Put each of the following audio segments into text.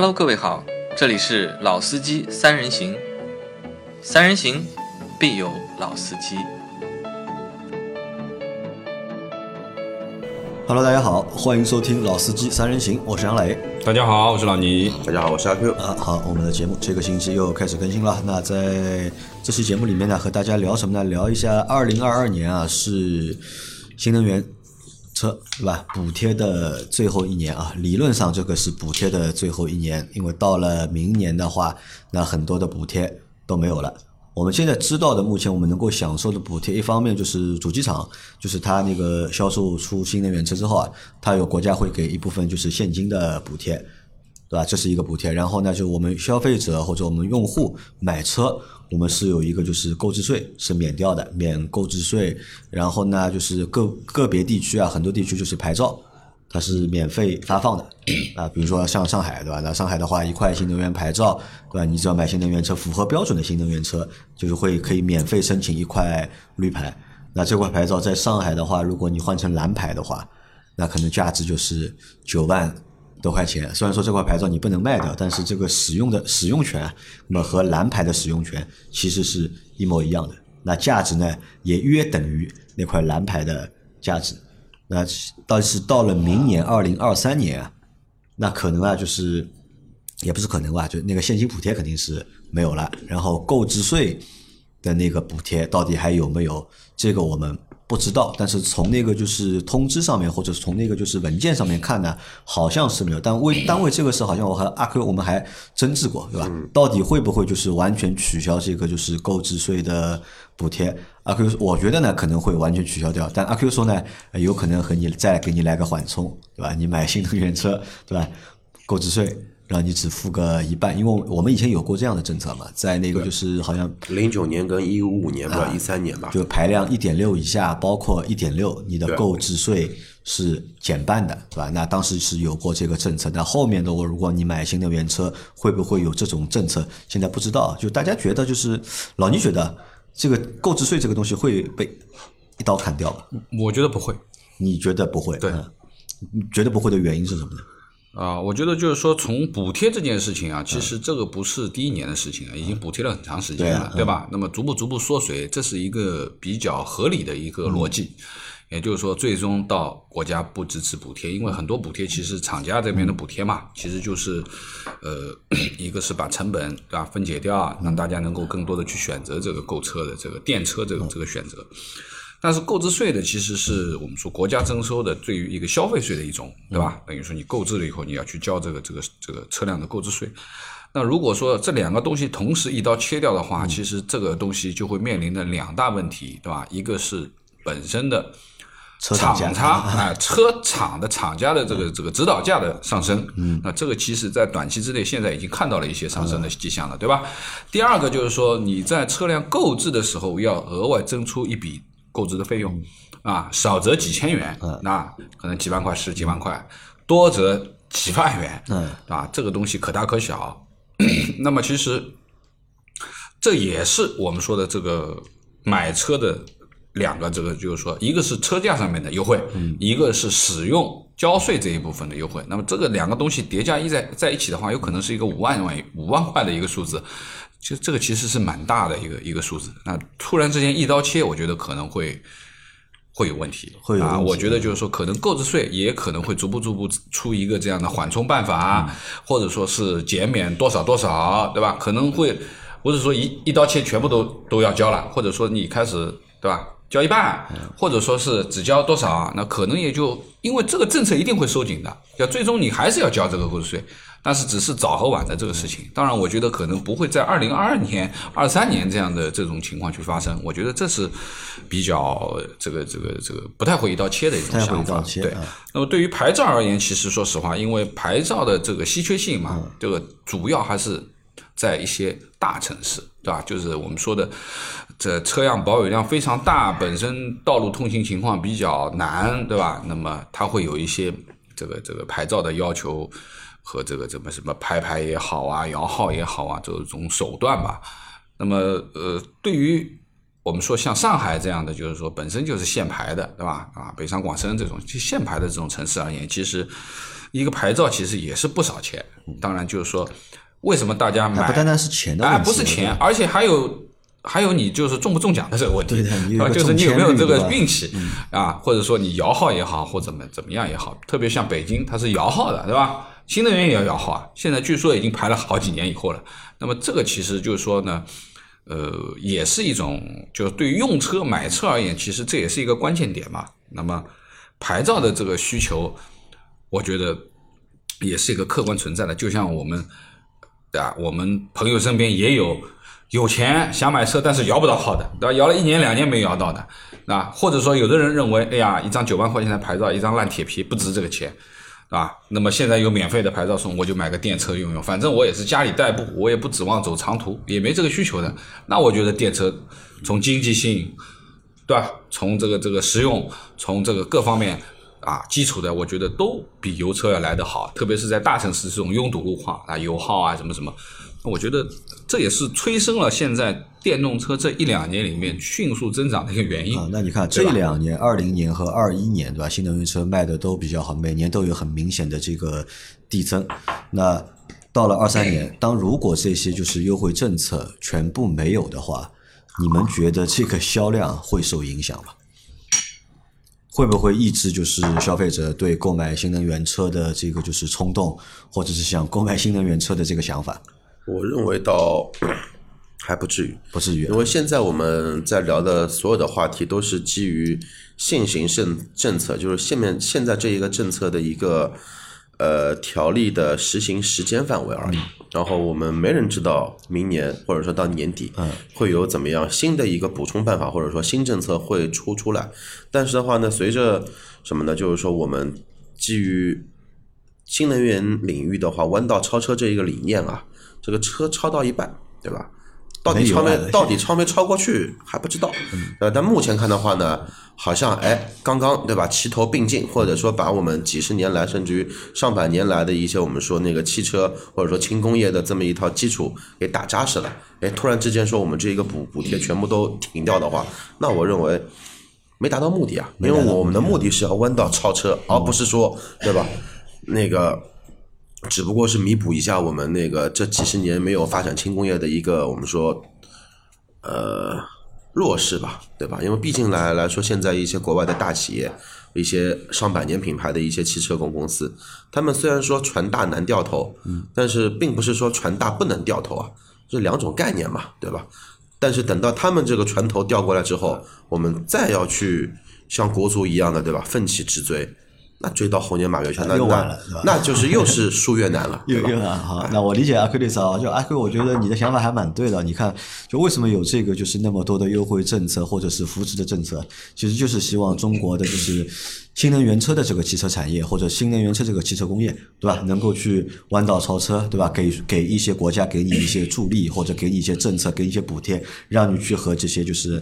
Hello，各位好，这里是老司机三人行，三人行必有老司机。Hello，大家好，欢迎收听《老司机三人行》，我是杨磊。大家好，我是老倪。大家好，我是阿 Q。啊，好，我们的节目这个星期又开始更新了。那在这期节目里面呢，和大家聊什么呢？聊一下二零二二年啊，是新能源车对吧？补贴的最后一年啊，理论上这个是补贴的最后一年，因为到了明年的话，那很多的补贴都没有了。我们现在知道的，目前我们能够享受的补贴，一方面就是主机厂，就是它那个销售出新能源车之后啊，它有国家会给一部分就是现金的补贴，对吧？这是一个补贴。然后呢，就我们消费者或者我们用户买车，我们是有一个就是购置税是免掉的，免购置税。然后呢，就是个个别地区啊，很多地区就是牌照。它是免费发放的 啊，比如说像上海对吧？那上海的话，一块新能源牌照对吧？你只要买新能源车，符合标准的新能源车，就是会可以免费申请一块绿牌。那这块牌照在上海的话，如果你换成蓝牌的话，那可能价值就是九万多块钱。虽然说这块牌照你不能卖掉，但是这个使用的使用权，那么和蓝牌的使用权其实是一模一样的。那价值呢，也约等于那块蓝牌的价值。那但是到了明年二零二三年啊，那可能啊就是也不是可能吧，就那个现金补贴肯定是没有了，然后购置税的那个补贴到底还有没有？这个我们不知道。但是从那个就是通知上面，或者是从那个就是文件上面看呢，好像是没有。但为单位这个事，好像我和阿 Q 我们还争执过，对吧？到底会不会就是完全取消这个就是购置税的补贴？阿 Q 我觉得呢可能会完全取消掉，但阿 Q 说呢，有可能和你再给你来个缓冲，对吧？你买新能源车，对吧？购置税。让你只付个一半，因为我们以前有过这样的政策嘛，在那个就是好像零九年跟一五年吧，一三年吧，就排量一点六以下，包括一点六，你的购置税是减半的，对吧？那当时是有过这个政策，那后面的我如果你买新能源车，会不会有这种政策？现在不知道，就大家觉得就是老倪觉得这个购置税这个东西会被一刀砍掉吗？我觉得不会。你觉得不会？对，你觉得不会的原因是什么呢？啊，我觉得就是说，从补贴这件事情啊，其实这个不是第一年的事情啊，已经补贴了很长时间了，对吧？那么逐步逐步缩水，这是一个比较合理的一个逻辑。也就是说，最终到国家不支持补贴，因为很多补贴其实厂家这边的补贴嘛，其实就是，呃，一个是把成本对吧分解掉，让大家能够更多的去选择这个购车的这个电车这个这个选择。但是购置税的其实是我们说国家征收的对于一个消费税的一种，对吧？等于说你购置了以后，你要去交这个这个这个车辆的购置税。那如果说这两个东西同时一刀切掉的话，其实这个东西就会面临的两大问题，对吧？一个是本身的厂家啊，车厂的厂家的这个这个指导价的上升，嗯，那这个其实在短期之内现在已经看到了一些上升的迹象了，对吧？第二个就是说你在车辆购置的时候要额外征出一笔。购置的费用啊，少则几千元，那可能几万块、十几万块，多则几万元，嗯，啊，这个东西可大可小。那么其实这也是我们说的这个买车的两个这个，就是说，一个是车价上面的优惠，嗯，一个是使用交税这一部分的优惠。那么这个两个东西叠加一在在一起的话，有可能是一个五万万五万块的一个数字。其实这个其实是蛮大的一个一个数字，那突然之间一刀切，我觉得可能会会有问题。会有啊，我觉得就是说，可能购置税也可能会逐步逐步出一个这样的缓冲办法，嗯、或者说是减免多少多少，对吧？可能会或者说一一刀切全部都都要交了，或者说你开始对吧？交一半，或者说是只交多少，那可能也就因为这个政策一定会收紧的，要最终你还是要交这个购置税。但是只是早和晚的这个事情，当然我觉得可能不会在二零二二年、二三年这样的这种情况去发生。我觉得这是比较这个这个这个不太会一刀切的一种想法。对，那么对于牌照而言，其实说实话，因为牌照的这个稀缺性嘛，这个主要还是在一些大城市，对吧？就是我们说的这车辆保有量非常大，本身道路通行情况比较难，对吧？那么它会有一些这个这个牌照的要求。和这个什么什么拍牌也好啊，摇号也好啊，这种手段吧。那么呃，对于我们说像上海这样的，就是说本身就是限牌的，对吧？啊，北上广深这种就限牌的这种城市而言，其实一个牌照其实也是不少钱。当然就是说，为什么大家买不单单是钱的问哎，不是钱，而且还有还有你就是中不中奖的这个问题，对的你有啊，个就是你有没有这个运气啊，或者说你摇号也好，或怎么怎么样也好，特别像北京，它是摇号的，对吧？新能源也要摇号啊，现在据说已经排了好几年以后了。那么这个其实就是说呢，呃，也是一种，就对于用车买车而言，其实这也是一个关键点嘛。那么牌照的这个需求，我觉得也是一个客观存在的。就像我们，对吧？我们朋友身边也有有钱想买车，但是摇不到号的，对吧？摇了一年两年没摇到的，那或者说有的人认为，哎呀，一张九万块钱的牌照，一张烂铁皮不值这个钱。啊，那么现在有免费的牌照送，我就买个电车用用，反正我也是家里代步，我也不指望走长途，也没这个需求的。那我觉得电车从经济性，对吧？从这个这个实用，从这个各方面啊基础的，我觉得都比油车要来得好，特别是在大城市这种拥堵路况啊，油耗啊什么什么，我觉得这也是催生了现在电动车这一两年里面迅速增长的一个原因。啊，那你看这两年，二零年和二一年，对吧？新能源车卖的都比较好，每年都有很明显的这个递增。那到了二三年，当如果这些就是优惠政策全部没有的话，你们觉得这个销量会受影响吗？会不会抑制就是消费者对购买新能源车的这个就是冲动，或者是想购买新能源车的这个想法？我认为倒还不至于，不至于因为现在我们在聊的所有的话题都是基于现行政政策，就是现面现在这一个政策的一个呃条例的实行时间范围而已。然后我们没人知道明年或者说到年底会有怎么样新的一个补充办法，或者说新政策会出出来。但是的话呢，随着什么呢？就是说我们基于新能源领域的话，弯道超车这一个理念啊，这个车超到一半，对吧？到底超没到底超没超过去还不知道。呃，但目前看的话呢，好像哎，刚刚对吧，齐头并进，或者说把我们几十年来甚至于上百年来的一些我们说那个汽车或者说轻工业的这么一套基础给打扎实了。哎，突然之间说我们这一个补补贴全部都停掉的话，那我认为没达到目的啊，因为我们的目的是要弯道超车，而不是说对吧？那个只不过是弥补一下我们那个这几十年没有发展轻工业的一个我们说呃弱势吧，对吧？因为毕竟来来说，现在一些国外的大企业，一些上百年品牌的一些汽车公公司，他们虽然说船大难掉头，嗯，但是并不是说船大不能掉头啊，这两种概念嘛，对吧？但是等到他们这个船头调过来之后，我们再要去像国足一样的，对吧？奋起直追，那追到猴年马月去，那又晚了是吧那就是又是输越难 了，又？又啊，好，那我理解阿奎的意思啊，就阿奎，我觉得你的想法还蛮对的。你看，就为什么有这个就是那么多的优惠政策或者是扶持的政策，其实就是希望中国的就是新能源车的这个汽车产业或者新能源车这个汽车工业，对吧？能够去弯道超车，对吧？给给一些国家给你一些助力，或者给你一些政策，给你一些补贴，让你去和这些就是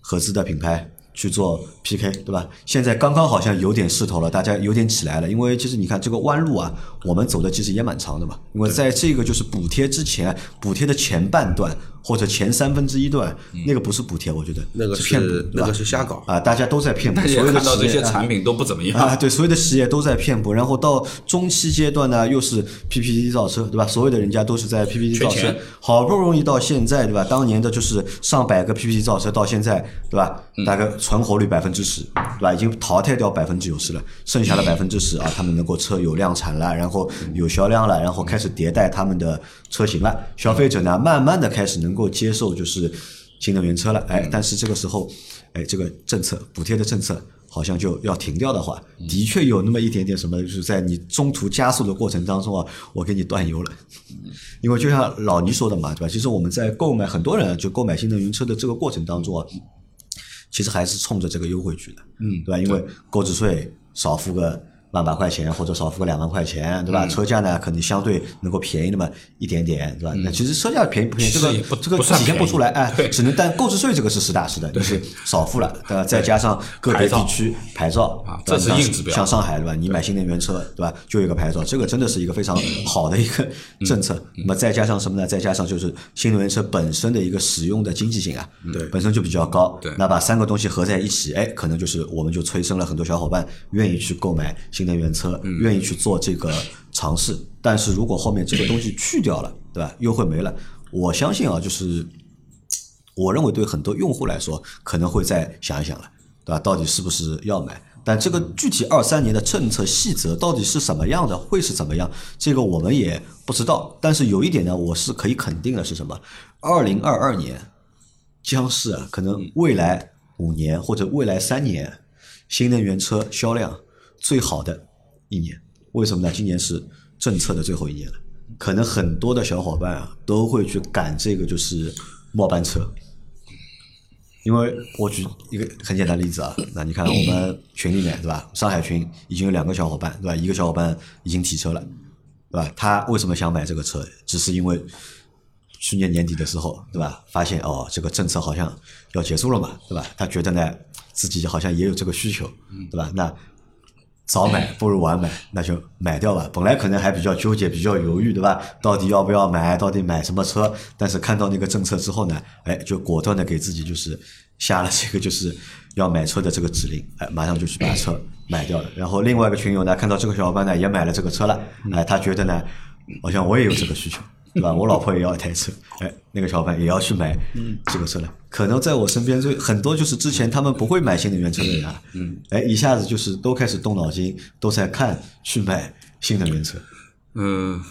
合资的品牌。去做 PK，对吧？现在刚刚好像有点势头了，大家有点起来了。因为其实你看这个弯路啊，我们走的其实也蛮长的嘛。因为在这个就是补贴之前，补贴的前半段或者前三分之一段，那个不是补贴，我觉得那个是骗那个是瞎搞。啊，大家都在骗所有的看到这企业啊些产品都不怎么样，啊，对，所有的企业都在骗补，然后到中期阶段呢，又是 PPT 造车，对吧？所有的人家都是在 PPT 造车，好不容易到现在，对吧？当年的就是上百个 PPT 造车，到现在，对吧？大概存活率百分之十，对吧？已经淘汰掉百分之九十了，剩下的百分之十啊，他们能够车有量产了，然后有销量了，然后开始迭代他们的车型了，消费者呢，慢慢的开始能够接受就是新能源车了，哎，但是这个时候，哎，这个政策补贴的政策。好像就要停掉的话，的确有那么一点点什么，就是在你中途加速的过程当中啊，我给你断油了。因为就像老倪说的嘛，对吧？其实我们在购买很多人就购买新能源车的这个过程当中啊，其实还是冲着这个优惠去的，嗯对吧？因为购置税少付个万把块钱，或者少付个两万块钱，对嗯吧？车价呢，可能相对能够便宜那么一点点，对吧？那其实车价便宜不便宜，这个这个体现不出来，哎只能但购置税这个是实打实的，就是少付了，对吧？再加上个别地区牌照啊这是硬指标像上海对吧？你买新能源车对吧？就有一个牌照，这个真的是一个非常好的一个政策。那么再加上什么呢？再加上就是新能源车本身的一个使用的经济性啊，对本身就比较高。对那把三个东西合在一起，哎，可能就是我们就催生了很多小伙伴愿意去购买新新能源车，愿意去做这个尝试。但是如果后面这个东西去掉了，对吧？优惠没了，我相信啊，就是我认为对很多用户来说，可能会再想一想了，对吧？到底是不是要买？但这个具体二三年的政策细则到底是什么样的，会是怎么样？这个我们也不知道。但是有一点呢，我是可以肯定的是什么？二零二二年将是啊，可能未来五年或者未来三年新能源车销量最好的一年。为什么呢？今年是政策的最后一年了，可能很多的小伙伴啊都会去赶这个就是末班车。因为我举一个很简单的例子啊，那你看我们群里面对吧？上海群已经有两个小伙伴对吧？一个小伙伴已经提车了，对吧？他为什么想买这个车？只是因为去年年底的时候对吧？发现哦，这个政策好像要结束了嘛，对吧？他觉得呢自己好像也有这个需求，对吧？那早买不如晚买，那就买掉吧。本来可能还比较纠结、比较犹豫，对吧？到底要不要买？到底买什么车？但是看到那个政策之后呢，哎，就果断的给自己就是下了这个就是要买车的这个指令，哎，马上就去把车买掉了。然后另外一个群友呢，看到这个小伙伴呢也买了这个车了，哎，他觉得呢，好像我也有这个需求。对吧？我老婆也要一台车，哎，那个小伙伴也要去买这个车了。可能在我身边，就很多就是之前他们不会买新能源车的人啊，嗯，哎，一下子就是都开始动脑筋，都在看去买新能源车。嗯，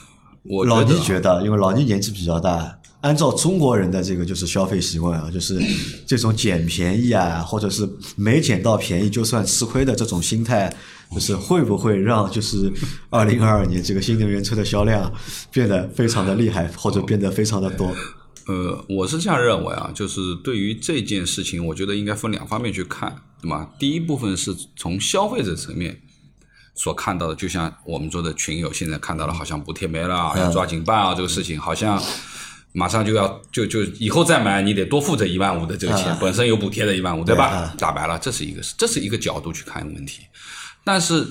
我老倪觉得，因为老倪年纪比较大，按照中国人的这个就是消费习惯啊，就是 这种捡便宜啊，或者是没捡到便宜就算吃亏的这种心态。就是会不会让就是 二零二二年这个新能源车的销量变得非常的厉害，或者变得非常的多？呃，我是这样认为啊，就是对于这件事情，我觉得应该分两方面去看，对吗？第一部分是从消费者层面所看到的，就像我们说的群友现在看到了，好像补贴没了，要抓紧办啊，这个事情好像马上就要就就以后再买，你得多付这一万五的这个钱，本身有补贴的一万五，对吧？打白了，这是一个这是一个角度去看问题。但是，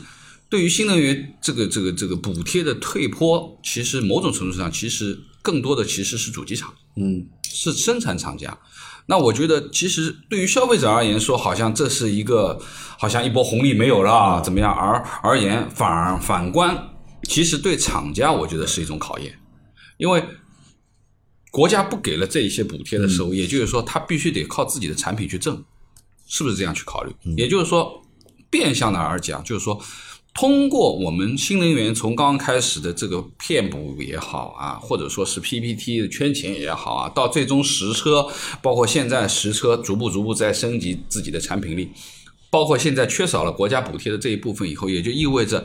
对于新能源这个这个这个补贴的退坡，其实某种程度上，其实更多的其实是主机厂，嗯，是生产厂家。那我觉得，其实对于消费者而言，说好像这是一个好像一波红利没有了，怎么样？而而言，反而反观，其实对厂家，我觉得是一种考验，因为国家不给了这一些补贴的时候，也就是说，他必须得靠自己的产品去挣，是不是这样去考虑？也就是说。变相的而讲，就是说，通过我们新能源从刚开始的这个骗补也好啊，或者说是 PPT 的圈钱也好啊，到最终实车，包括现在实车逐步逐步在升级自己的产品力，包括现在缺少了国家补贴的这一部分以后，也就意味着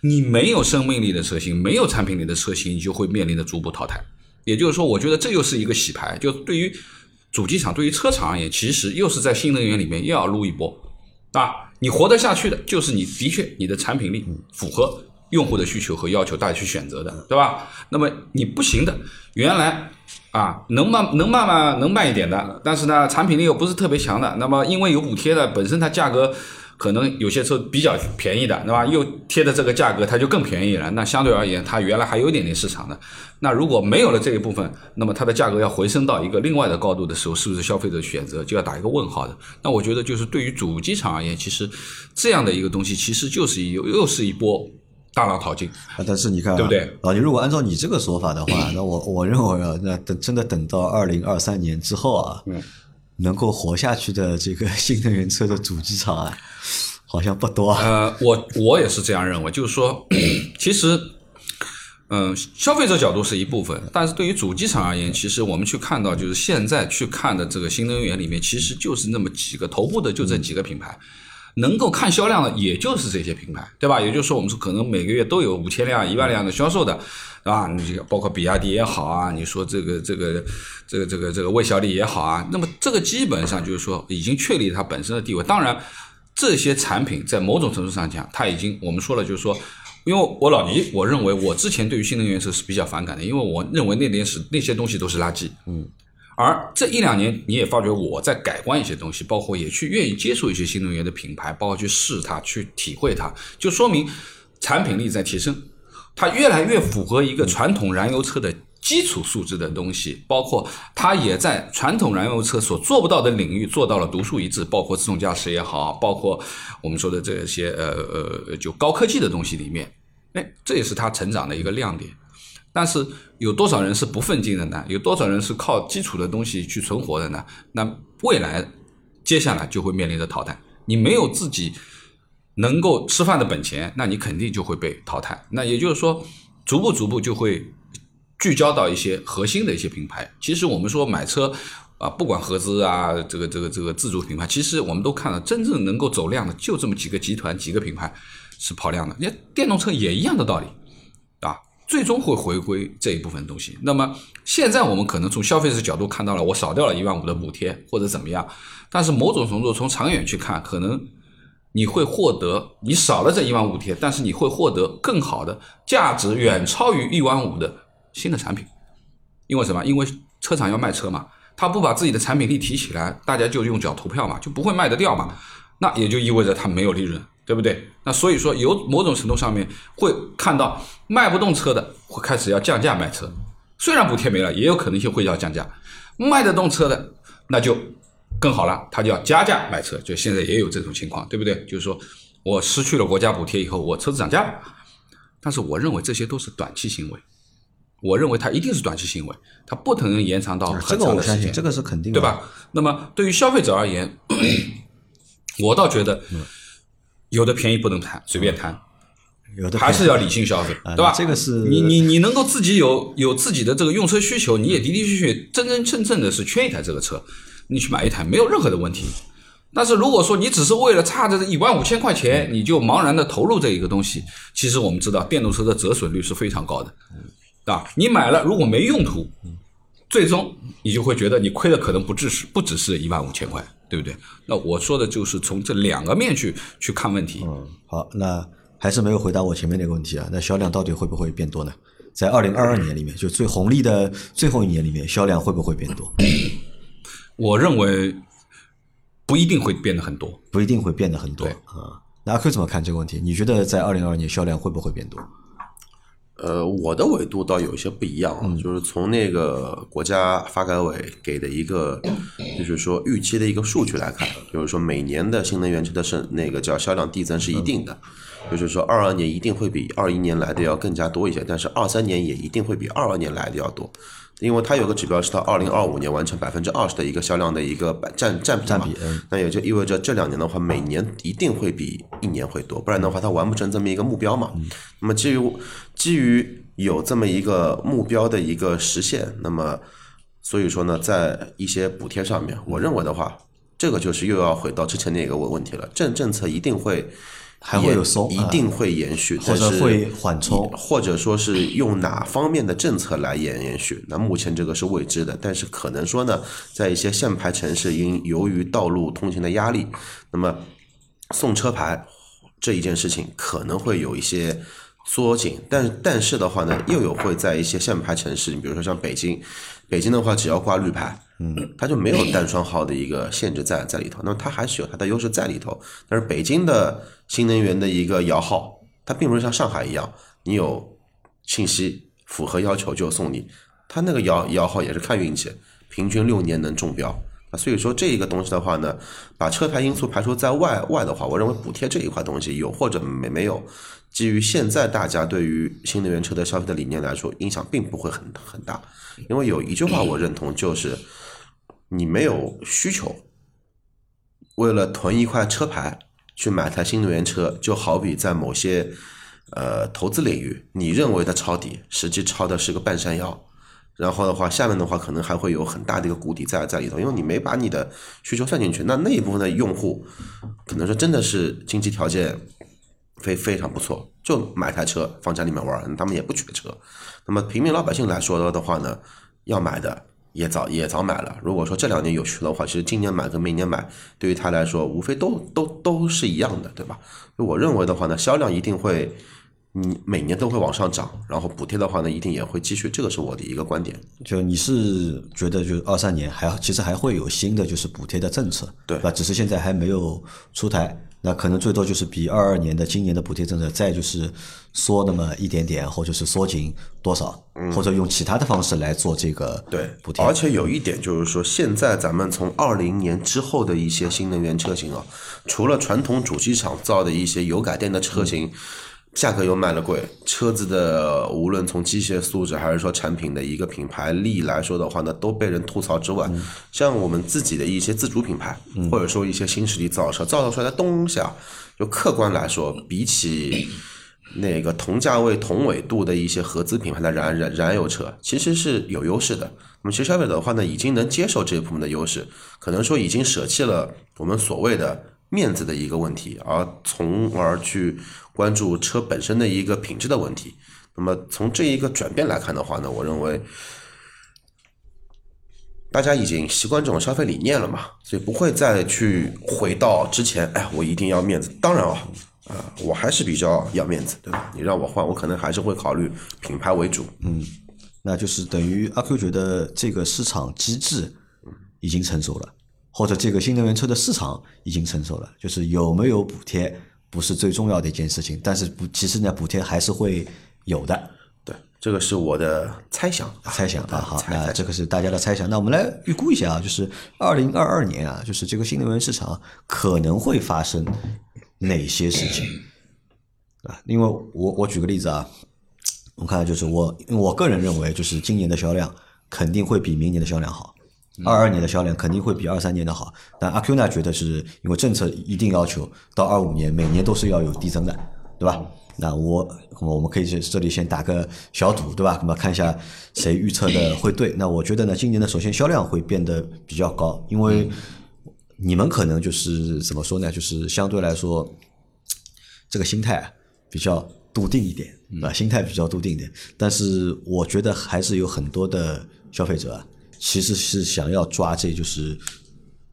你没有生命力的车型，没有产品力的车型，你就会面临着逐步淘汰。也就是说，我觉得这又是一个洗牌，就对于主机厂、对于车厂而言，其实又是在新能源里面又要撸一波。啊，你活得下去的，就是你的确你的产品力符合用户的需求和要求，大家去选择的，对吧？那么你不行的，原来啊能慢能慢慢能慢一点的，但是呢产品力又不是特别强的，那么因为有补贴的，本身它价格。可能有些车比较便宜的，对吧？又贴的这个价格，它就更便宜了。那相对而言，它原来还有一点点市场的。那如果没有了这一部分，那么它的价格要回升到一个另外的高度的时候，是不是消费者选择就要打一个问号的？那我觉得，就是对于主机厂而言，其实这样的一个东西，其实就是又又是一波大浪淘尽。啊，但是你看，对不对？啊，你如果按照你这个说法的话，那我我认为啊，那等真的等到二零二三年之后啊。能够活下去的这个新能源车的主机厂啊，好像不多。呃，我我也是这样认为，就是说，其实，嗯，消费者角度是一部分，但是对于主机厂而言，其实我们去看到，就是现在去看的这个新能源里面，其实就是那么几个头部的，就这几个品牌。能够看销量的，也就是这些品牌，对吧？也就是说，我们说可能每个月都有五千辆、一万辆的销售的，啊，你这个包括比亚迪也好啊，你说这个这个这个这个这个魏小李也好啊，那么这个基本上就是说已经确立它本身的地位。当然，这些产品在某种程度上讲，它已经我们说了，就是说，因为我老倪，我认为我之前对于新能源车是比较反感的，因为我认为那点是那些东西都是垃圾，嗯。而这一两年，你也发觉我在改观一些东西，包括也去愿意接触一些新能源的品牌，包括去试它、去体会它，就说明产品力在提升，它越来越符合一个传统燃油车的基础素质的东西，包括它也在传统燃油车所做不到的领域做到了独树一帜，包括自动驾驶也好，包括我们说的这些呃呃就高科技的东西里面，哎，这也是它成长的一个亮点。但是有多少人是不奋进的呢？有多少人是靠基础的东西去存活的呢？那未来接下来就会面临着淘汰。你没有自己能够吃饭的本钱，那你肯定就会被淘汰。那也就是说，逐步逐步就会聚焦到一些核心的一些品牌。其实我们说买车啊，不管合资啊，这个这个这个自主品牌，其实我们都看了，真正能够走量的就这么几个集团、几个品牌是跑量的。你电动车也一样的道理。最终会回归这一部分东西。那么现在我们可能从消费者角度看到了，我少掉了一万五的补贴或者怎么样，但是某种程度从长远去看，可能你会获得你少了这一万五贴，但是你会获得更好的价值远超于一万五的新的产品。因为什么？因为车厂要卖车嘛，他不把自己的产品力提起来，大家就用脚投票嘛，就不会卖得掉嘛。那也就意味着他没有利润。对不对？那所以说，有某种程度上面会看到卖不动车的会开始要降价卖车，虽然补贴没了，也有可能性会要降价。卖得动车的那就更好了，他就要加价卖车。就现在也有这种情况，对不对？就是说我失去了国家补贴以后，我车子涨价了。但是我认为这些都是短期行为，我认为它一定是短期行为，它不可能延长到很长的时间。这个是肯定的，对吧？那么对于消费者而言，我倒觉得。有的便宜不能贪，随便贪，有的还是要理性消费，对吧？这个是你你你能够自己有有自己的这个用车需求，你也的的确确真真正正的是缺一台这个车，你去买一台没有任何的问题。但是如果说你只是为了差这一万五千块钱，你就茫然的投入这一个东西，其实我们知道电动车的折损率是非常高的，啊，你买了如果没用途，最终你就会觉得你亏的可能不只是不只是一万五千块。对不对？那我说的就是从这两个面去去看问题。嗯，好，那还是没有回答我前面那个问题啊。那销量到底会不会变多呢？在二零二二年里面，就最红利的最后一年里面，销量会不会变多？我认为不一定会变得很多，不一定会变得很多啊。那阿 Q 怎么看这个问题？你觉得在二零二二年销量会不会变多？呃，我的维度倒有一些不一样，就是从那个国家发改委给的一个，就是说预期的一个数据来看，就是说每年的新能源车的是那个叫销量递增是一定的，就是说二二年一定会比二一年来的要更加多一些，但是二三年也一定会比二二年来的要多。因为它有个指标是到二零二五年完成百分之二十的一个销量的一个占占比嘛，那也就意味着这两年的话，每年一定会比一年会多，不然的话它完不成这么一个目标嘛。那么基于基于有这么一个目标的一个实现，那么所以说呢，在一些补贴上面，我认为的话，这个就是又要回到之前那个问问题了，政政策一定会。还会有松，一定会延续，或者会缓冲，或者说是用哪方面的政策来延延续？那目前这个是未知的，但是可能说呢，在一些限牌城市，因由于道路通行的压力，那么送车牌这一件事情可能会有一些缩紧，但但是的话呢，又有会在一些限牌城市，你比如说像北京，北京的话只要挂绿牌。嗯，它就没有单双号的一个限制在在里头，那么它还是有它的优势在里头。但是北京的新能源的一个摇号，它并不是像上海一样，你有信息符合要求就送你，它那个摇摇号也是看运气，平均六年能中标。所以说这一个东西的话呢，把车牌因素排除在外外的话，我认为补贴这一块东西有或者没没有，基于现在大家对于新能源车的消费的理念来说，影响并不会很很大。因为有一句话我认同，就是你没有需求，为了囤一块车牌去买台新能源车，就好比在某些呃投资领域，你认为的抄底，实际抄的是个半山腰。然后的话，下面的话可能还会有很大的一个谷底在在里头，因为你没把你的需求算进去。那那一部分的用户，可能说真的是经济条件非非常不错，就买台车放家里面玩，他们也不缺车。那么平民老百姓来说的话呢，要买的也早也早买了。如果说这两年有需的话，其实今年买跟明年买，对于他来说无非都都都是一样的，对吧？我认为的话呢，销量一定会。你每年都会往上涨，然后补贴的话呢，一定也会继续，这个是我的一个观点。就你是觉得，就二三年还其实还会有新的就是补贴的政策，对吧？只是现在还没有出台。那可能最多就是比二二年的今年的补贴政策再就是缩那么一点点，或者是缩紧多少，或者用其他的方式来做这个对补贴。而且有一点就是说，现在咱们从二零年之后的一些新能源车型啊，除了传统主机厂造的一些油改电的车型。价格又卖了贵，车子的无论从机械素质还是说产品的一个品牌力来说的话呢，都被人吐槽之外，像我们自己的一些自主品牌，或者说一些新势力造车造造出来的东西啊，就客观来说，比起那个同价位同纬度的一些合资品牌的燃燃燃油车，其实是有优势的。那么其实消费者的话呢，已经能接受这一部分的优势，可能说已经舍弃了我们所谓的面子的一个问题，而从而去。关注车本身的一个品质的问题，那么从这一个转变来看的话呢，我认为大家已经习惯这种消费理念了嘛，所以不会再去回到之前，哎，我一定要面子。当然啊，啊，我还是比较要面子，对吧？你让我换，我可能还是会考虑品牌为主。嗯，那就是等于阿 Q 觉得这个市场机制已经成熟了，或者这个新能源车的市场已经成熟了，就是有没有补贴？不是最重要的一件事情，但是补其实呢，补贴还是会有的。对，这个是我的猜想，猜想啊。好，那这个是大家的猜想。那我们来预估一下啊，就是二零二二年啊，就是这个新能源市场可能会发生哪些事情啊？因为我我举个例子啊，我看就是我我个人认为，就是今年的销量肯定会比明年的销量好。二二年的销量肯定会比二三年的好，但阿 Q 呢觉得是因为政策一定要求到二五年每年都是要有递增的，对吧？那我我们可以在这里先打个小赌，对吧？那么看一下谁预测的会对。那我觉得呢，今年的首先销量会变得比较高，因为你们可能就是怎么说呢？就是相对来说这个心态比较笃定一点，啊，心态比较笃定一点。但是我觉得还是有很多的消费者。其实是想要抓这就是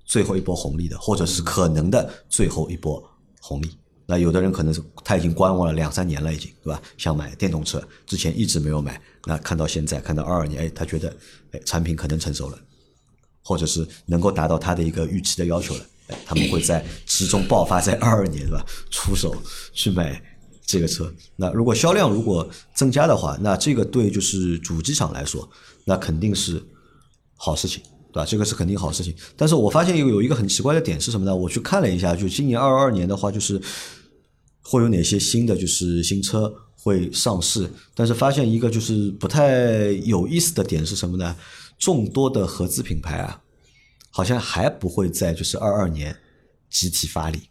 最后一波红利的，或者是可能的最后一波红利。那有的人可能是他已经观望了两三年了，已经对吧？想买电动车，之前一直没有买，那看到现在，看到二二年，哎，他觉得哎产品可能成熟了，或者是能够达到他的一个预期的要求了，哎，他们会在其中爆发在二二年，对吧？出手去买这个车。那如果销量如果增加的话，那这个对就是主机厂来说，那肯定是。好事情，对吧？这个是肯定好事情。但是我发现有有一个很奇怪的点是什么呢？我去看了一下，就今年二二年的话，就是会有哪些新的就是新车会上市。但是发现一个就是不太有意思的点是什么呢？众多的合资品牌啊，好像还不会在就是二二年集体发力，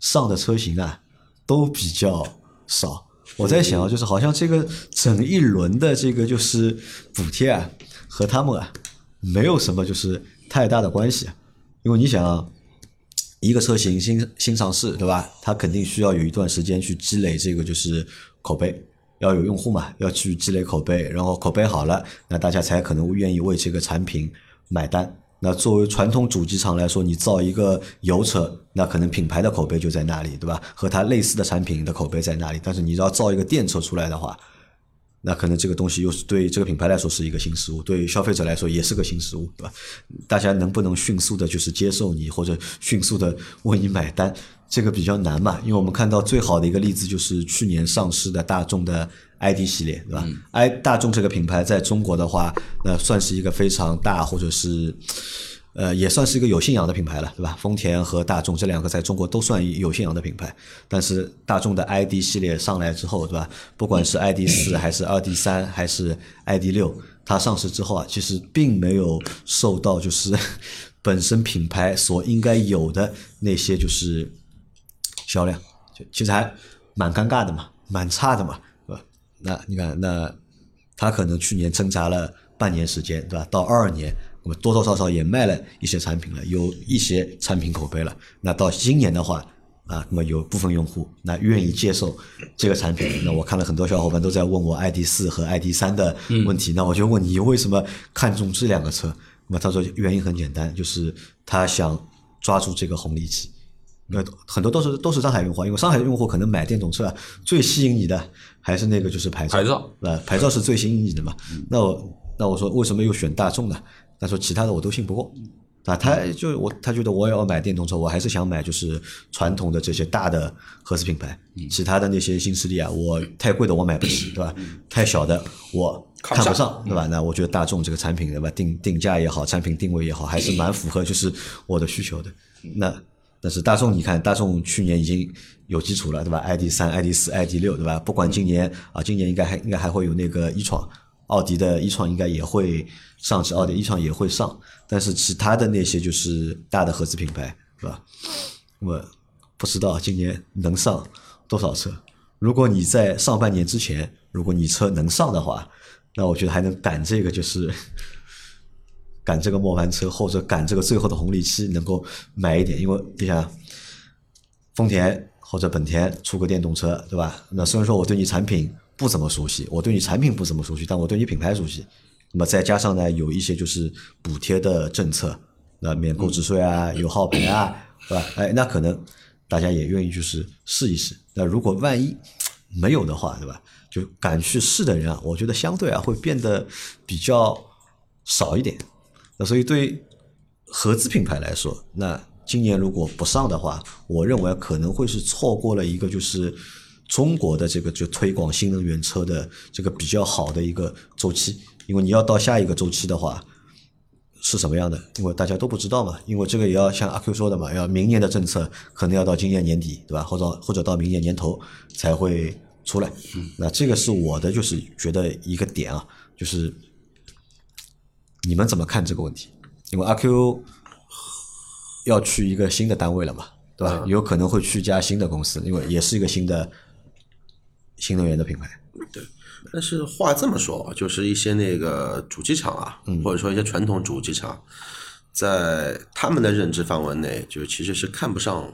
上的车型啊都比较少。我在想啊，就是好像这个整一轮的这个就是补贴啊，和他们啊。没有什么就是太大的关系，因为你想，一个车型新新上市，对吧？它肯定需要有一段时间去积累这个就是口碑，要有用户嘛，要去积累口碑，然后口碑好了，那大家才可能愿意为这个产品买单。那作为传统主机厂来说，你造一个油车，那可能品牌的口碑就在那里，对吧？和它类似的产品的口碑在那里。但是你要造一个电车出来的话，那可能这个东西又是对这个品牌来说是一个新事物，对消费者来说也是个新事物，对吧？大家能不能迅速的，就是接受你，或者迅速的为你买单，这个比较难嘛？因为我们看到最好的一个例子就是去年上市的大众的 ID 系列，对吧？i 大众这个品牌在中国的话，那算是一个非常大，或者是。呃，也算是一个有信仰的品牌了，对吧？丰田和大众这两个在中国都算有信仰的品牌。但是大众的 ID 系列上来之后，对吧？不管是 ID 四还是二 D 三还是 ID 六，它上市之后啊，其实并没有受到就是 本身品牌所应该有的那些就是销量，就其实还蛮尴尬的嘛，蛮差的嘛，对吧？那你看，那它可能去年挣扎了半年时间，对吧？到二二年。那么多多少少也卖了一些产品了，有一些产品口碑了。那到今年的话，啊，那么有部分用户那愿意接受这个产品。那我看了很多小伙伴都在问我 ID 四和 ID 三的问题，那我就问你为什么看中这两个车？那么他说原因很简单，就是他想抓住这个红利期。那很多都是都是上海用户，因为上海用户可能买电动车最吸引你的还是那个就是牌照，牌照呃牌照是最吸引你的嘛。那我那我说为什么又选大众呢？他说：“其他的我都信不过，啊，他就我他觉得我也要买电动车，我还是想买就是传统的这些大的合资品牌，其他的那些新势力啊，我太贵的我买不起，对吧？太小的我看不上，对吧？那我觉得大众这个产品对吧，定定价也好，产品定位也好，还是蛮符合就是我的需求的。那但是大众，你看大众去年已经有基础了，对吧？ID 三、ID 四、ID 六，对吧？不管今年啊，今年应该还应该还会有那个一创，奥迪的一创应该也会上市，奥迪一创也会上。但是其他的那些就是大的合资品牌，是吧？我不知道今年能上多少车。如果你在上半年之前，如果你车能上的话，那我觉得还能赶这个就是 赶这个末班车，或者赶这个最后的红利期，能够买一点。因为你想，丰田或者本田出个电动车，对吧？那虽然说我对你产品不怎么熟悉，我对你产品不怎么熟悉，但我对你品牌熟悉。那么再加上呢，有一些就是补贴的政策，那免购置税啊，有号牌啊，是吧？哎，那可能大家也愿意就是试一试。那如果万一没有的话，对吧？就敢去试的人啊，我觉得相对啊会变得比较少一点。那所以对合资品牌来说，那今年如果不上的话，我认为可能会是错过了一个就是中国的这个就推广新能源车的这个比较好的一个周期。因为你要到下一个周期的话，是什么样的？因为大家都不知道嘛。因为这个也要像阿 Q 说的嘛，要明年的政策可能要到今年年底，对吧？或者或者到明年年头才会出来。那这个是我的就是觉得一个点啊，就是你们怎么看这个问题？因为阿 Q 要去一个新的单位了嘛，对吧？有可能会去一家新的公司，因为也是一个新的新能源的品牌。对。但是话这么说，就是一些那个主机厂啊，或者说一些传统主机厂，在他们的认知范围内，就其实是看不上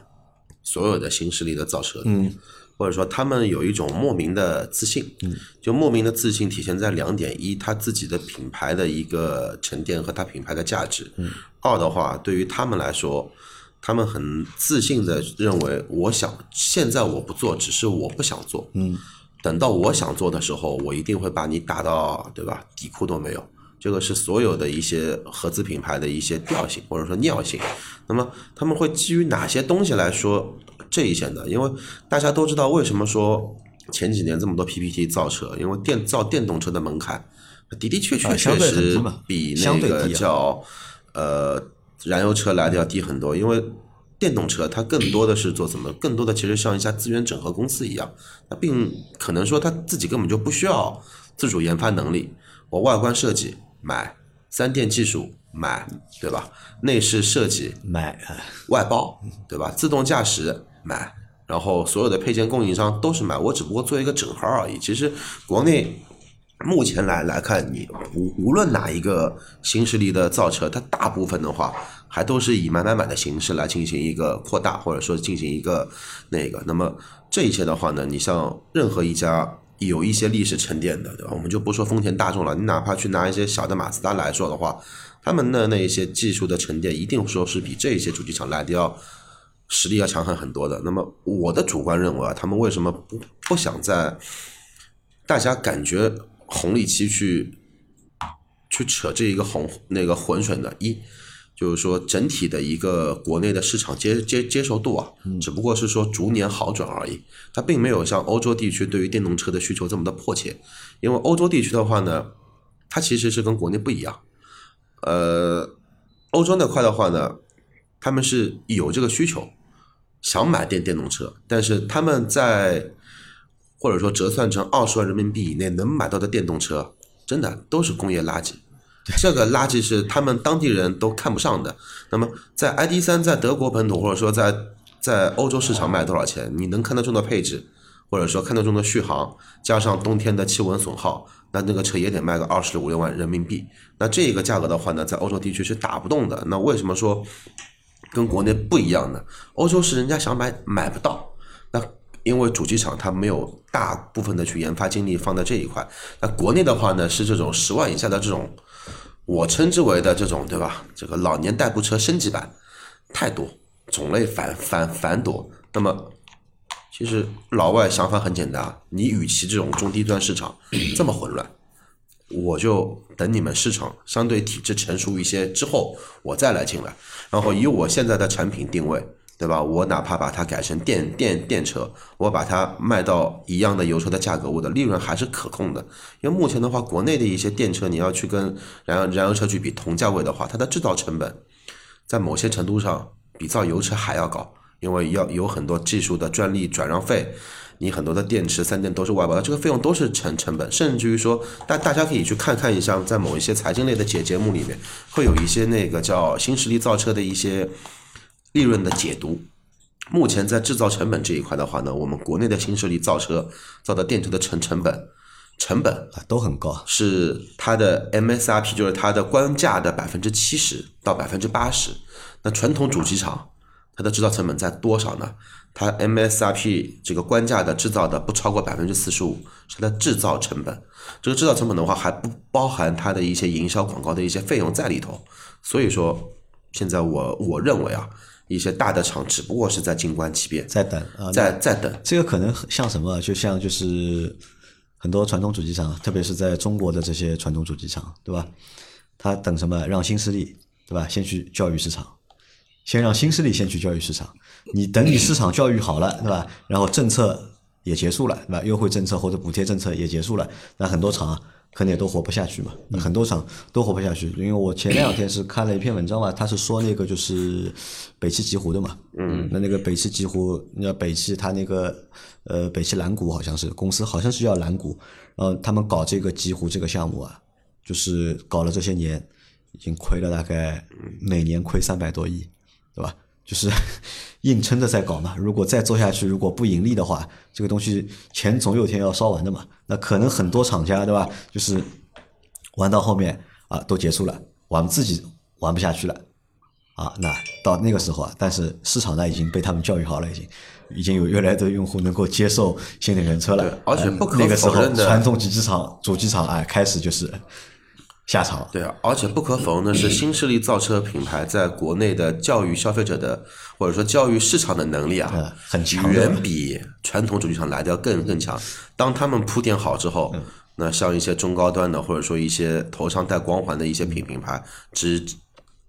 所有的新势力的造车的，嗯，或者说他们有一种莫名的自信，嗯，就莫名的自信体现在两点：一，他自己的品牌的一个沉淀和他品牌的价值；嗯，二的话，对于他们来说，他们很自信的认为，我想现在我不做，只是我不想做，嗯。等到我想做的时候，我一定会把你打到，对吧？底裤都没有。这个是所有的一些合资品牌的一些调性或者说尿性。那么他们会基于哪些东西来说这一些呢？因为大家都知道，为什么说前几年这么多 PPT 造车？因为电造电动车的门槛的的确确确实比那个叫呃燃油车来的要低很多，因为。电动车它更多的是做什么？更多的其实像一家资源整合公司一样，它并可能说它自己根本就不需要自主研发能力。我外观设计买，三电技术买，对吧？内饰设计买，外包对吧？自动驾驶买，然后所有的配件供应商都是买，我只不过做一个整合而已。其实国内目前来来看，你无无论哪一个新势力的造车，它大部分的话。还都是以买买买的形式来进行一个扩大，或者说进行一个那个。那么这一些的话呢，你像任何一家有一些历史沉淀的，对吧？我们就不说丰田、大众了，你哪怕去拿一些小的马自达来说的话，他们的那一些技术的沉淀，一定说是比这一些主机厂来的要实力要强悍很多的。那么我的主观认为啊，他们为什么不不想在大家感觉红利期去去扯这一个红那个浑水呢？一就是说，整体的一个国内的市场接接接受度啊，只不过是说逐年好转而已。它并没有像欧洲地区对于电动车的需求这么的迫切。因为欧洲地区的话呢，它其实是跟国内不一样。呃，欧洲那块的话呢，他们是有这个需求，想买电电动车，但是他们在或者说折算成二十万人民币以内能买到的电动车，真的都是工业垃圾。这个垃圾是他们当地人都看不上的。那么，在 ID 三在德国本土或者说在在欧洲市场卖多少钱？你能看得中的配置，或者说看得中的续航，加上冬天的气温损耗，那那个车也得卖个二十五六万人民币。那这个价格的话呢，在欧洲地区是打不动的。那为什么说跟国内不一样呢？欧洲是人家想买买不到。因为主机厂它没有大部分的去研发精力放在这一块。那国内的话呢，是这种十万以下的这种。我称之为的这种，对吧？这个老年代步车升级版太多，种类繁繁繁多。那么，其实老外想法很简单，你与其这种中低端市场这么混乱，我就等你们市场相对体制成熟一些之后，我再来进来。然后以我现在的产品定位，对吧？我哪怕把它改成电电电车，我把它卖到一样的油车的价格，我的利润还是可控的。因为目前的话，国内的一些电车，你要去跟燃油燃油车去比同价位的话，它的制造成本在某些程度上比造油车还要高，因为要有很多技术的专利转让费。你很多的电池、三电都是外包的，这个费用都是成成本，甚至于说，大大家可以去看看一下，在某一些财经类的节节目里面，会有一些那个叫新势力造车的一些利润的解读。目前在制造成本这一块的话呢，我们国内的新势力造车造的电车的成成本成本啊都很高，是它的 MSRP，就是它的官价的百分之七十到百分之八十。那传统主机厂它的制造成本在多少呢？它 MSRP 这个官价的制造的不超过百分之四十五，是它的制造成本。这个制造成本的话，还不包含它的一些营销广告的一些费用在里头。所以说，现在我我认为啊，一些大的厂只不过是在静观其变，在等啊，在在等。这个可能像什么？就像就是很多传统主机厂，特别是在中国的这些传统主机厂，对吧？他等什么？让新势力，对吧？先去教育市场。先让新势力先去教育市场，你等你市场教育好了，对吧？然后政策也结束了，对吧？优惠政策或者补贴政策也结束了，那很多厂可能也都活不下去嘛。很多厂都活不下去，因为我前两天是看了一篇文章嘛，他是说那个就是北汽极狐的嘛，嗯，那那个北汽极狐，那北汽他那个呃北汽蓝谷好像是公司，好像是叫蓝谷，然后他们搞这个极狐这个项目啊，就是搞了这些年，已经亏了大概每年亏三百多亿。对吧？就是 硬撑着在搞嘛。如果再做下去，如果不盈利的话，这个东西钱总有天要烧完的嘛。那可能很多厂家，对吧？就是玩到后面啊，都结束了，玩自己玩不下去了啊。那到那个时候啊，但是市场呢已经被他们教育好了，已经已经有越来越多用户能够接受新能源车了。而且不可那个时候，的传统机机厂、主机厂啊，开始就是。下场对啊，而且不可否认的是，新势力造车品牌在国内的教育消费者的或者说教育市场的能力啊，很强，远比传统主机厂来的要更更强。当他们铺垫好之后，那像一些中高端的或者说一些头上带光环的一些品品牌，只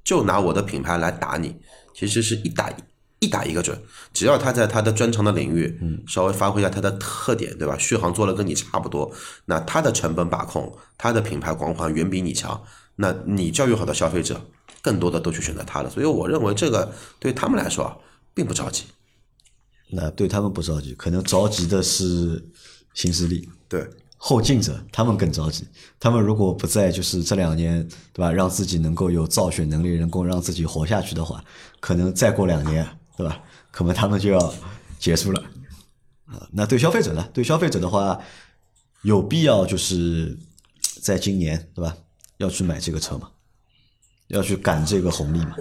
就拿我的品牌来打你，其实是一打一。打一个准，只要他在他的专长的领域，嗯，稍微发挥一下他的特点，对吧？续航做了跟你差不多，那他的成本把控，他的品牌光环远比你强，那你教育好的消费者，更多的都去选择他了。所以我认为这个对他们来说啊，并不着急。那对他们不着急，可能着急的是新势力，对后进者，他们更着急。他们如果不在，就是这两年，对吧？让自己能够有造血能力，能够让自己活下去的话，可能再过两年。对吧？可能他们就要结束了啊。那对消费者呢？对消费者的话，有必要就是在今年，对吧？要去买这个车吗？要去赶这个红利吗？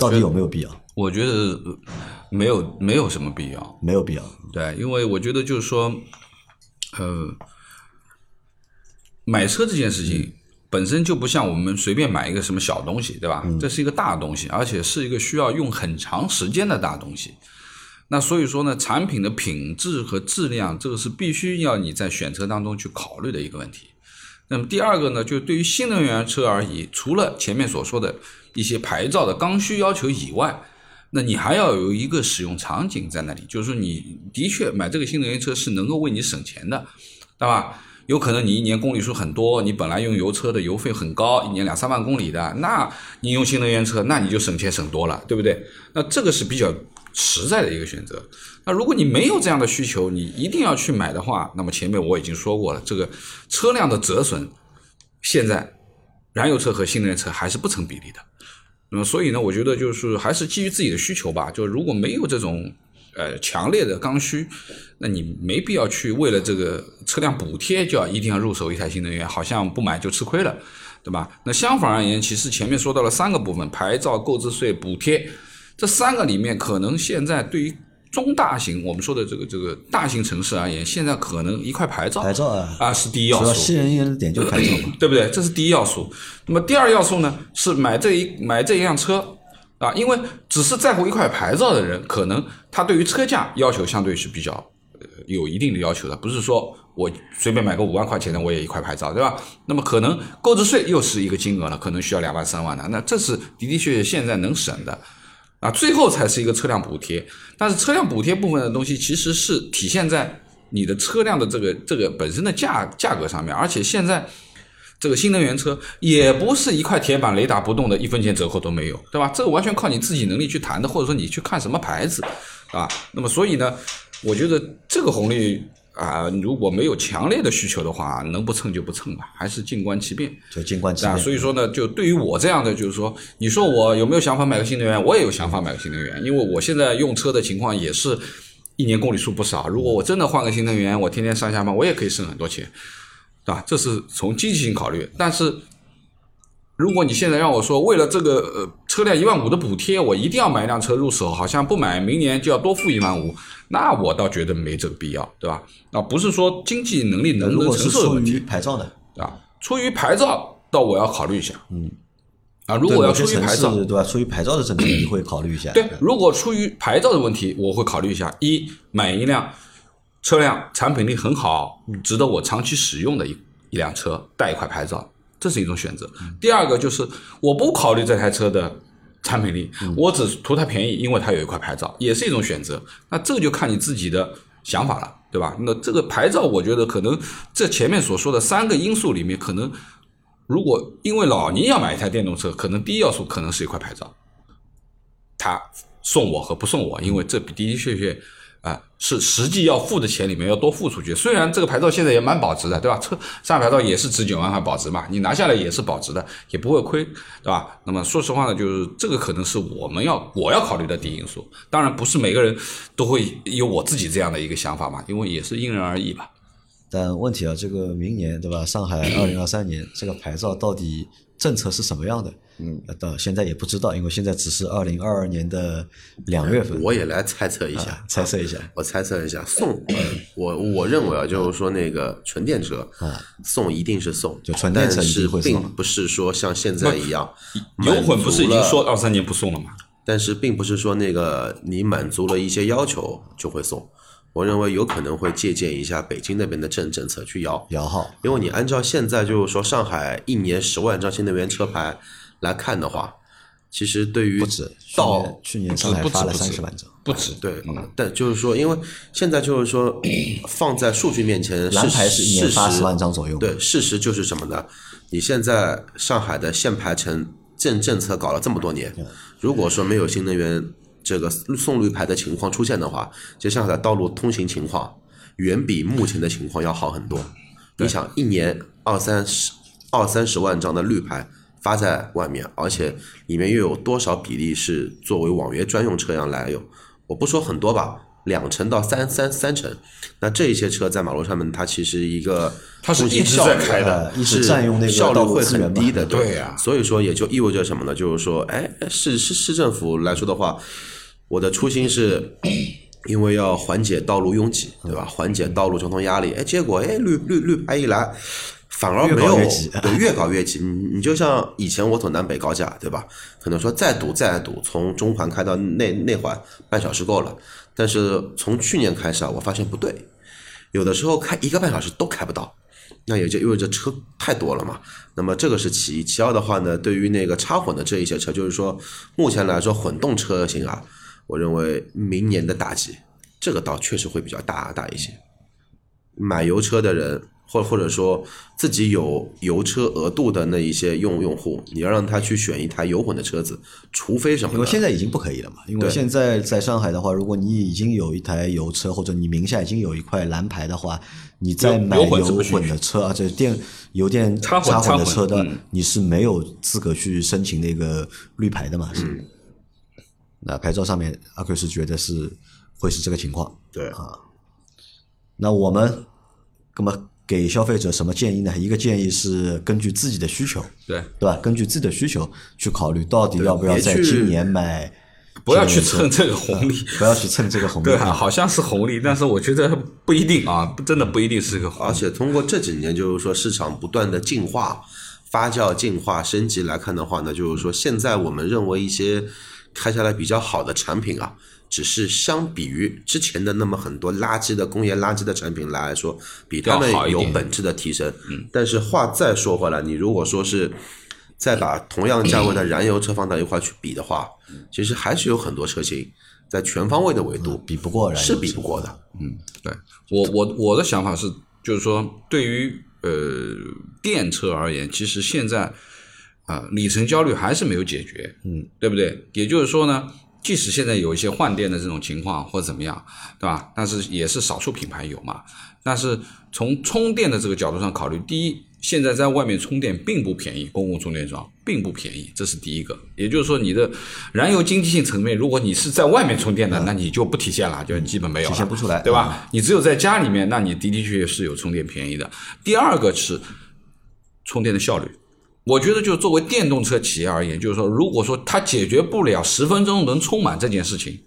到底有没有必要？我觉得没有，没有什么必要，没有必要。对，因为我觉得就是说，呃，买车这件事情。本身就不像我们随便买一个什么小东西，对吧？这是一个大东西，而且是一个需要用很长时间的大东西。那所以说呢，产品的品质和质量，这个是必须要你在选车当中去考虑的一个问题。那么第二个呢，就对于新能源车而言，除了前面所说的一些牌照的刚需要求以外，那你还要有一个使用场景在那里，就是说你的确买这个新能源车是能够为你省钱的，对吧？有可能你一年公里数很多，你本来用油车的油费很高，一年两三万公里的，那你用新能源车，那你就省钱省多了，对不对？那这个是比较实在的一个选择。那如果你没有这样的需求，你一定要去买的话，那么前面我已经说过了，这个车辆的折损，现在燃油车和新能源车还是不成比例的。那么所以呢，我觉得就是还是基于自己的需求吧。就如果没有这种。呃，强烈的刚需，那你没必要去为了这个车辆补贴就要一定要入手一台新能源，好像不买就吃亏了，对吧？那相反而言，其实前面说到了三个部分：牌照、购置税、补贴，这三个里面，可能现在对于中大型我们说的这个这个大型城市而言，现在可能一块牌照，牌照啊啊是第一要素，主要吸引人的点就牌照嘛，对不对？这是第一要素。那么第二要素呢，是买这一买这一辆车。啊，因为只是在乎一块牌照的人，可能他对于车价要求相对是比较呃有一定的要求的，不是说我随便买个五万块钱的我也一块牌照，对吧？那么可能购置税又是一个金额了，可能需要两万三万的，那这是的的确确现在能省的。啊，最后才是一个车辆补贴，但是车辆补贴部分的东西其实是体现在你的车辆的这个这个本身的价价格上面，而且现在这个新能源车也不是一块铁板雷打不动的，一分钱折扣都没有，对吧？这个完全靠你自己能力去谈的，或者说你去看什么牌子，啊，那么所以呢，我觉得这个红利啊，如果没有强烈的需求的话，能不蹭就不蹭吧，还是静观其变。就静观其啊，变。所以说呢，就对于我这样的，就是说，你说我有没有想法买个新能源？我也有想法买个新能源，因为我现在用车的情况也是一年公里数不少。如果我真的换个新能源，我天天上下班，我也可以省很多钱，对吧？这是从经济性考虑。但是，如果你现在让我说，为了这个呃车辆一万五的补贴，我一定要买一辆车入手，好像不买明年就要多付一万五，那我倒觉得没这个必要，对吧？啊，不是说经济能力能不能承受的问题于。牌照呢？啊，出于牌照，倒我要考虑一下。嗯，啊，如果要出于牌照，市对吧？出于牌照的问题，你会考虑一下。对，如果出于牌照的问题，我会考虑一下：一，买一辆车辆产品力很好，值得我长期使用的一一辆车，带一块牌照，这是一种选择。第二个就是我不考虑这台车的产品力，我只图它便宜，因为它有一块牌照，也是一种选择。那这个就看你自己的想法了，对吧？那这个牌照，我觉得可能这前面所说的三个因素里面，可能如果因为老倪要买一台电动车，可能第一要素可能是一块牌照。他送我和不送我，因为这的的确确啊、是实际要付的钱里面要多付出去。虽然这个牌照现在也蛮保值的，对吧？车上牌照也是值九万块保值嘛，你拿下来也是保值的，也不会亏，对吧？那么说实话呢，就是这个可能是我们要我要考虑的第一因素。当然不是每个人都会有我自己这样的一个想法嘛，因为也是因人而异吧。但问题啊，这个明年对吧？上海二零二三年这个牌照到底政策是什么样的？嗯，到现在也不知道，因为现在只是二零二二年的两月份。我也来猜测一下，啊猜测一下，我猜测一下，送，呃我我认为啊，就是说那个纯电车送一定是送，就纯电车是会送并不是说像现在一样，油混不是已经说二三年不送了吗？但是并不是说那个你满足了一些要求就会送，我认为有可能会借鉴一下北京那边的政政策去摇，摇号因为你按照现在就是说上海一年十万张新能源车牌来看的话，其实对于不止，到去年上海发了不止三十万张，不止，对，但就是说，因为现在就是说，放在数据面前，蓝牌事是一年发事实10万张左右对，事实就是什么呢？你现在上海的限牌城政政策搞了这么多年，如果说没有新能源这个送绿牌的情况出现的话，其实上海的道路通行情况远比目前的情况要好很多。你想，一年二三十二三十万张的绿牌发在外面，而且里面又有多少比例是作为网约专用车辆来用？我不说很多吧，两成到三三三成。那这一些车在马路上面，它其实一个它是一直在开的呃一直是占用那个效率会很低的，对呀所以说也就意味着什么呢？就是说，哎，市市市政府来说的话，我的初心是。因为要缓解道路拥挤，对吧？缓解道路交通压力，哎，结果哎绿绿绿牌一来，反而没有对越搞越挤。你你就像以前我走南北高架，对吧？可能说再堵再堵，从中环开到内内环半小时够了。但是从去年开始啊，我发现不对，有的时候开一个半小时都开不到。那也就意味着车太多了嘛。那么这个是其一，其二的话呢，对于那个插混的这一些车，就是说目前来说混动车型啊，我认为明年的打击，这个倒确实会比较大大一些。买油车的人，或或者说自己有油车额度的那一些用用户，你要让他去选一台油混的车子，除非什么？因为现在已经不可以了嘛。因为现在在上海的话，如果你已经有一台油车，或者你名下已经有一块蓝牌的话，你再买油油混的车啊，这电油电插混混的车的嗯，你是没有资格去申请那个绿牌的嘛？是。嗯那牌照上面，阿 Q 是觉得是会是这个情况。对啊那我们，那么给消费者什么建议呢？一个建议是根据自己的需求，对，对吧？根据自己的需求去考虑，到底要不要在今年买。不要去蹭这个红利。不要去蹭这个红利。对啊，好像是红利，但是我觉得不一定啊，真的不一定是个红利。而且通过这几年，就是说市场不断的进化、发酵、进化、升级来看的话呢，就是说现在我们认为一些开下来比较好的产品啊，只是相比于之前的那么很多垃圾的工业垃圾的产品来说，比他们有本质的提升。嗯，但是话再说回来，你如果说是再把同样价位的燃油车放到一块去比的话，其实还是有很多车型在全方位的维度比不过燃油是比不过的。嗯对。我我我的想法是，就是说对于呃电车而言，其实现在啊、里程焦虑还是没有解决，嗯，对不对？也就是说呢，即使现在有一些换电的这种情况或者怎么样，对吧？但是也是少数品牌有嘛。但是从充电的这个角度上考虑，第一，现在在外面充电并不便宜，公共充电桩并不便宜，这是第一个。也就是说，你的燃油经济性层面，如果你是在外面充电的，那你就不体现了，就基本没有，体现不出来对吧？你只有在家里面，那你的的确确是有充电便宜的。第二个是充电的效率。我觉得，就作为电动车企业而言，就是说，如果说它解决不了十分钟能充满这件事情，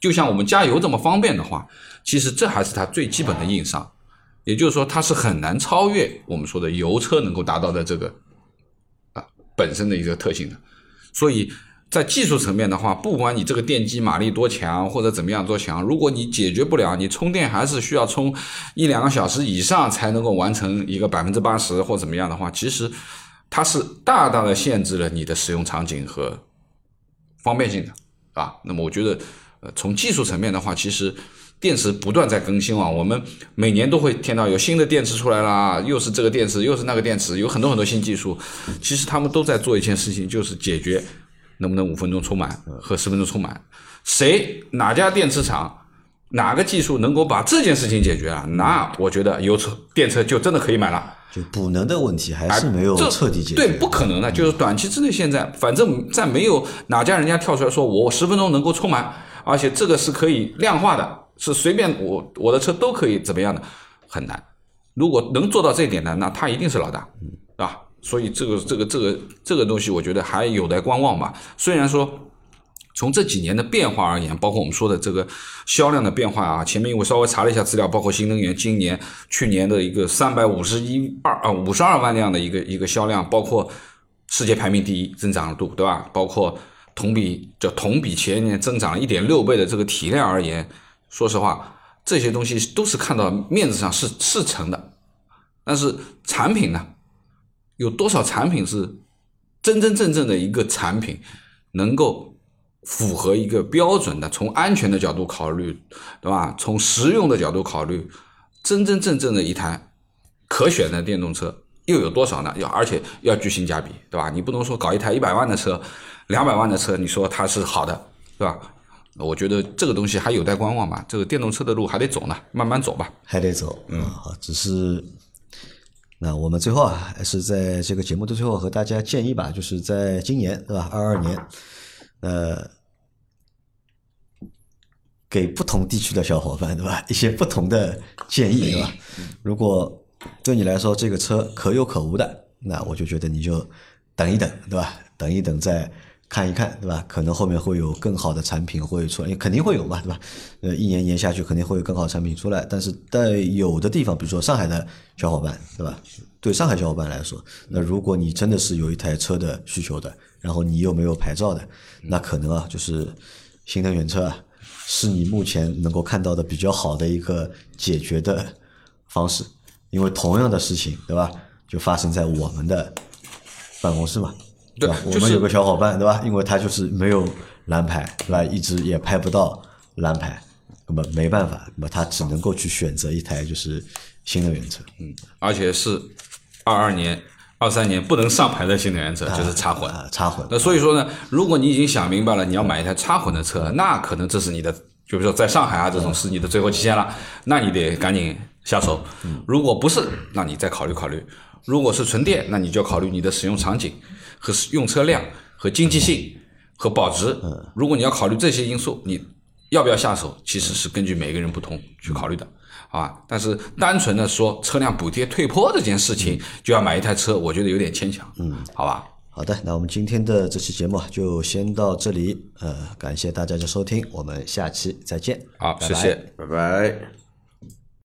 就像我们加油这么方便的话，其实这还是它最基本的硬伤。也就是说，它是很难超越我们说的油车能够达到的这个啊本身的一个特性的。所以在技术层面的话，不管你这个电机马力多强或者怎么样多强，如果你解决不了，你充电还是需要充一两个小时以上才能够完成一个百分之八十或怎么样的话，其实它是大大的限制了你的使用场景和方便性的啊。那么我觉得，呃，从技术层面的话，其实电池不断在更新啊，我们每年都会听到有新的电池出来啦，又是这个电池，又是那个电池，有很多很多新技术。其实他们都在做一件事情，就是解决能不能五分钟充满和十分钟充满。谁哪家电池厂哪个技术能够把这件事情解决了，那我觉得油车电车就真的可以买了。就补能的问题还是没有彻底解决。对，不可能的，就是短期之内，现在反正在没有哪家人家跳出来说我十分钟能够充满，而且这个是可以量化的，是随便我我的车都可以怎么样的，很难。如果能做到这一点呢，那他一定是老大，是吧？所以这个这个这个这个东西，我觉得还有待观望吧。虽然说。从这几年的变化而言，包括我们说的这个销量的变化啊，前面我稍微查了一下资料，包括新能源今年、去年的一个三百五十一二啊五十二万辆的一个一个销量，包括世界排名第一增长度，对吧？包括同比就同比前年增长了一点六倍的这个体量而言，说实话，这些东西都是看到面子上是是成的，但是产品呢，有多少产品是真真正正的一个产品能够符合一个标准的，从安全的角度考虑，对吧？从实用的角度考虑，真真正正的一台可选的电动车又有多少呢？要而且要具性价比，对吧？你不能说搞一台一百万的车、两百万的车，你说它是好的，对吧？我觉得这个东西还有待观望吧，这个电动车的路还得走呢，慢慢走吧。还得走，嗯，好，只是那我们最后啊，还是在这个节目的最后和大家建议吧，就是在今年对吧，二二年，呃，给不同地区的小伙伴对吧，一些不同的建议对吧？如果对你来说这个车可有可无的，那我就觉得你就等一等对吧？等一等再。看一看，对吧？可能后面会有更好的产品会出来，肯定会有嘛，对吧？呃，一年年下去，肯定会有更好的产品出来。但是在有的地方，比如说上海的小伙伴，对吧？对上海小伙伴来说，那如果你真的是有一台车的需求的，然后你又没有牌照的，那可能啊，就是新能源车啊，是你目前能够看到的比较好的一个解决的方式。因为同样的事情，对吧？就发生在我们的办公室嘛。对吧？我就是们有个小伙伴，对吧？因为他就是没有蓝牌，对吧？一直也拍不到蓝牌，那么没办法，那么他只能够去选择一台就是新能源车。嗯而且是二二年、二三年不能上牌的新能源车，就是插混。啊，插混。那所以说呢，如果你已经想明白了你要买一台插混的车，那可能这是你的，就比如说在上海啊这种是你的最后期限了，那你得赶紧下手。如果不是，那你再考虑考虑。如果是纯电，那你就要考虑你的使用场景和用车量和经济性和保值。如果你要考虑这些因素，你要不要下手，其实是根据每个人不同去考虑的。啊，但是单纯的说车辆补贴退坡这件事情就要买一台车，我觉得有点牵强。嗯，好吧。好的，那我们今天的这期节目啊就先到这里，呃，感谢大家的收听，我们下期再见。好，拜拜谢谢。拜拜。